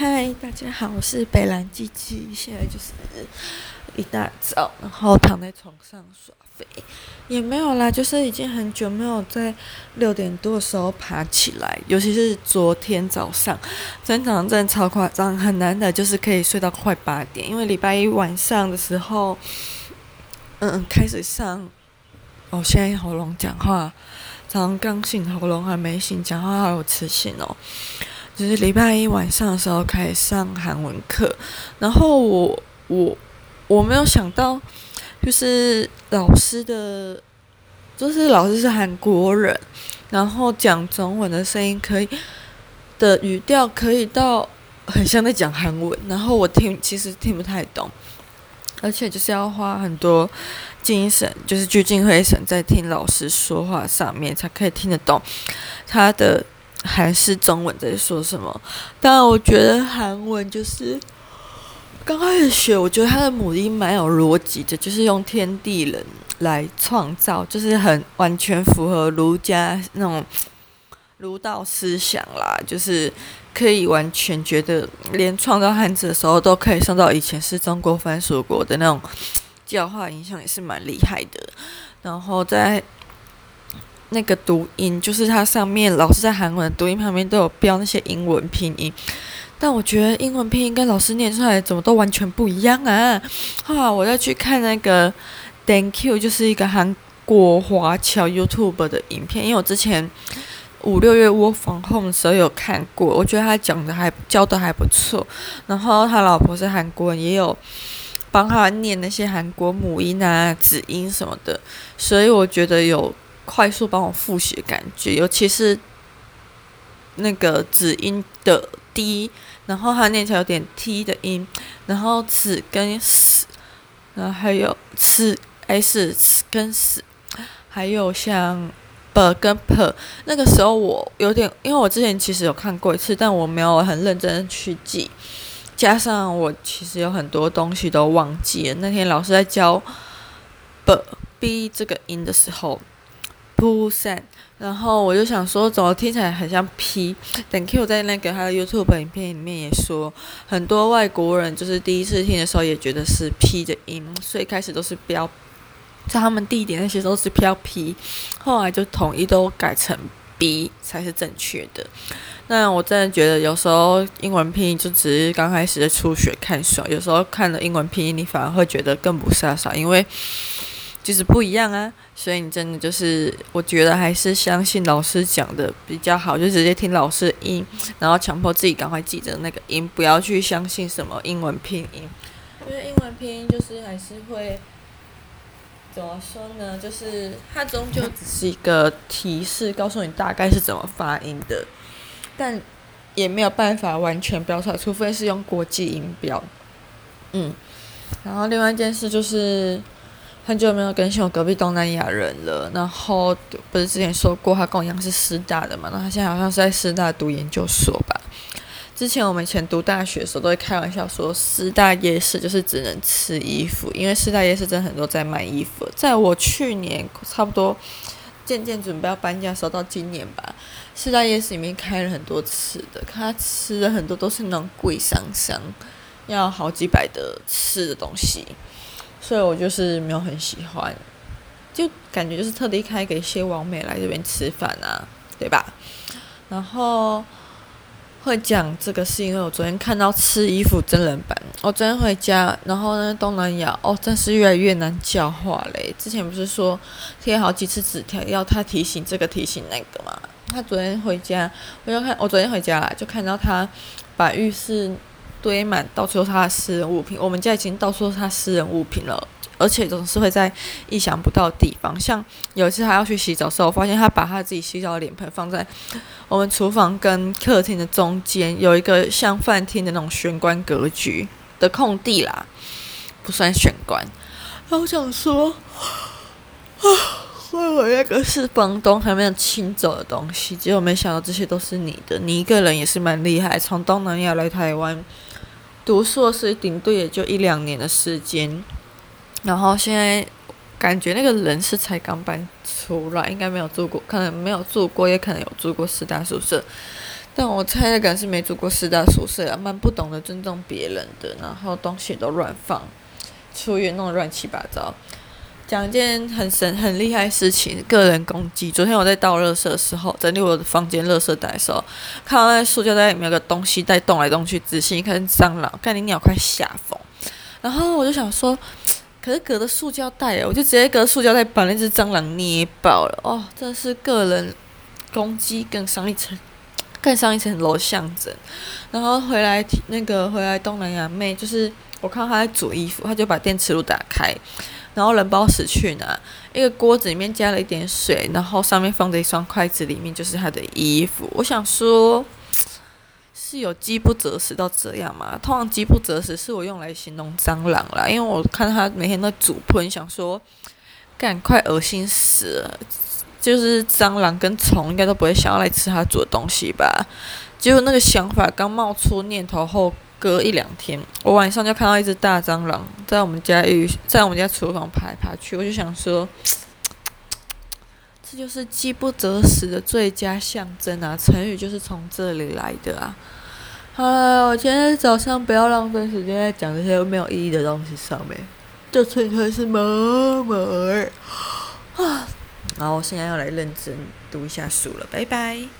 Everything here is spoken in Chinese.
嗨，大家好，我是北兰鸡鸡，现在就是一大早，然后躺在床上耍废，也没有啦，就是已经很久没有在六点多的时候爬起来，尤其是昨天早上，真早上真的超夸张，很难的，就是可以睡到快八点，因为礼拜一晚上的时候，嗯，开始上，哦，现在喉咙讲话，早上刚醒，喉咙还没醒，讲话好有磁性哦。就是礼拜一晚上的时候开始上韩文课，然后我我我没有想到，就是老师的，就是老师是韩国人，然后讲中文的声音可以的语调可以到很像在讲韩文，然后我听其实听不太懂，而且就是要花很多精神，就是聚精会神在听老师说话上面才可以听得懂他的。还是中文在说什么？当然，我觉得韩文就是刚开始学，我觉得它的母音蛮有逻辑的，就是用天地人来创造，就是很完全符合儒家那种儒道思想啦，就是可以完全觉得连创造汉字的时候都可以上到以前是中国藩属国的那种教化影响，也是蛮厉害的。然后在。那个读音就是它上面老师在韩文读音旁边都有标那些英文拼音，但我觉得英文拼音跟老师念出来怎么都完全不一样啊！哈，我再去看那个 Thank you，就是一个韩国华侨 YouTube 的影片，因为我之前五六月 Work from Home 的时候有看过，我觉得他讲的还教的还不错，然后他老婆是韩国人，也有帮他念那些韩国母音啊、子音什么的，所以我觉得有。快速帮我复习的感觉，尤其是那个子音的 d，然后它念起来有点 t 的音，然后此跟 s，然后还有此 s 跟 s，还有像 b 跟 p，那个时候我有点，因为我之前其实有看过一次，但我没有很认真去记，加上我其实有很多东西都忘记了。那天老师在教 b b 这个音的时候。铺散，然后我就想说，怎么听起来很像 P？等 Q 在那个他的 YouTube 影片里面也说，很多外国人就是第一次听的时候也觉得是 P 的音，所以开始都是标，在他们地点那些都是标 P，后来就统一都改成 B 才是正确的。那我真的觉得有时候英文拼音就只是刚开始的初学看爽，有时候看了英文拼音，你反而会觉得更不飒爽，因为。就是不一样啊，所以你真的就是，我觉得还是相信老师讲的比较好，就直接听老师的音，然后强迫自己赶快记着那个音，不要去相信什么英文拼音，因为英文拼音就是还是会怎么说呢？就是它终究只是一个提示，告诉你大概是怎么发音的，但也没有办法完全标出来，除非是用国际音标。嗯，然后另外一件事就是。很久没有更新我隔壁东南亚人了，然后不是之前说过他跟我一样是师大的嘛？那他现在好像是在师大读研究所吧？之前我们以前读大学的时候都会开玩笑说，师大夜市就是只能吃衣服，因为师大夜市真的很多在卖衣服。在我去年差不多渐渐准备要搬家的时候，到今年吧，师大夜市里面开了很多吃的，他吃的很多都是那种贵桑桑，要好几百的吃的东西。所以我就是没有很喜欢，就感觉就是特地开给一些网美来这边吃饭啊，对吧？然后会讲这个是因为我昨天看到吃衣服真人版，我昨天回家，然后呢东南亚哦，真是越来越难教化嘞。之前不是说贴好几次纸条要他提醒这个提醒那个嘛？他昨天回家，我就看我昨天回家了，就看到他把浴室。堆满到处都是他的私人物品，我们家已经到处都是他私人物品了，而且总是会在意想不到的地方。像有一次他要去洗澡的时候，我发现他把他自己洗澡的脸盆放在我们厨房跟客厅的中间，有一个像饭厅的那种玄关格局的空地啦，不算玄关。然后我想说，啊，我那个是房东还没有清走的东西，结果没想到这些都是你的。你一个人也是蛮厉害，从东南亚来台湾。读硕士顶多也就一两年的时间，然后现在感觉那个人是才刚搬出来，应该没有住过，可能没有住过，也可能有住过师大宿舍但我猜的感是没住过师大宿舍啊，蛮不懂得尊重别人的，然后东西都乱放，出院弄得乱七八糟。讲一件很神、很厉害的事情，个人攻击。昨天我在倒垃圾的时候，整理我的房间垃圾袋的时候，看到那塑胶袋里面有个东西在动来动去，仔细一看蟑螂，看你鸟快吓疯。然后我就想说，可是隔着塑胶袋，我就直接隔塑胶袋把那只蟑螂捏爆了。哦，这是个人攻击更上一层、更上一层楼象征。然后回来那个回来东南亚妹，就是我看到她在煮衣服，她就把电磁炉打开。然后人不知道死去哪，一个锅子里面加了一点水，然后上面放着一双筷子，里面就是他的衣服。我想说，是有饥不择食到这样吗？通常饥不择食是我用来形容蟑螂啦，因为我看他每天都煮喷，想说，赶快恶心死了。就是蟑螂跟虫应该都不会想要来吃他煮的东西吧？结果那个想法刚冒出念头后。隔一两天，我晚上就看到一只大蟑螂在我们家浴，在我们家厨房爬来爬去，我就想说，这就是饥不择食的最佳象征啊！成语就是从这里来的啊！好了，我今天早上不要浪费时间在讲这些没有意义的东西上面，就纯粹是妈妈啊！然后我现在要来认真读一下书了，拜拜。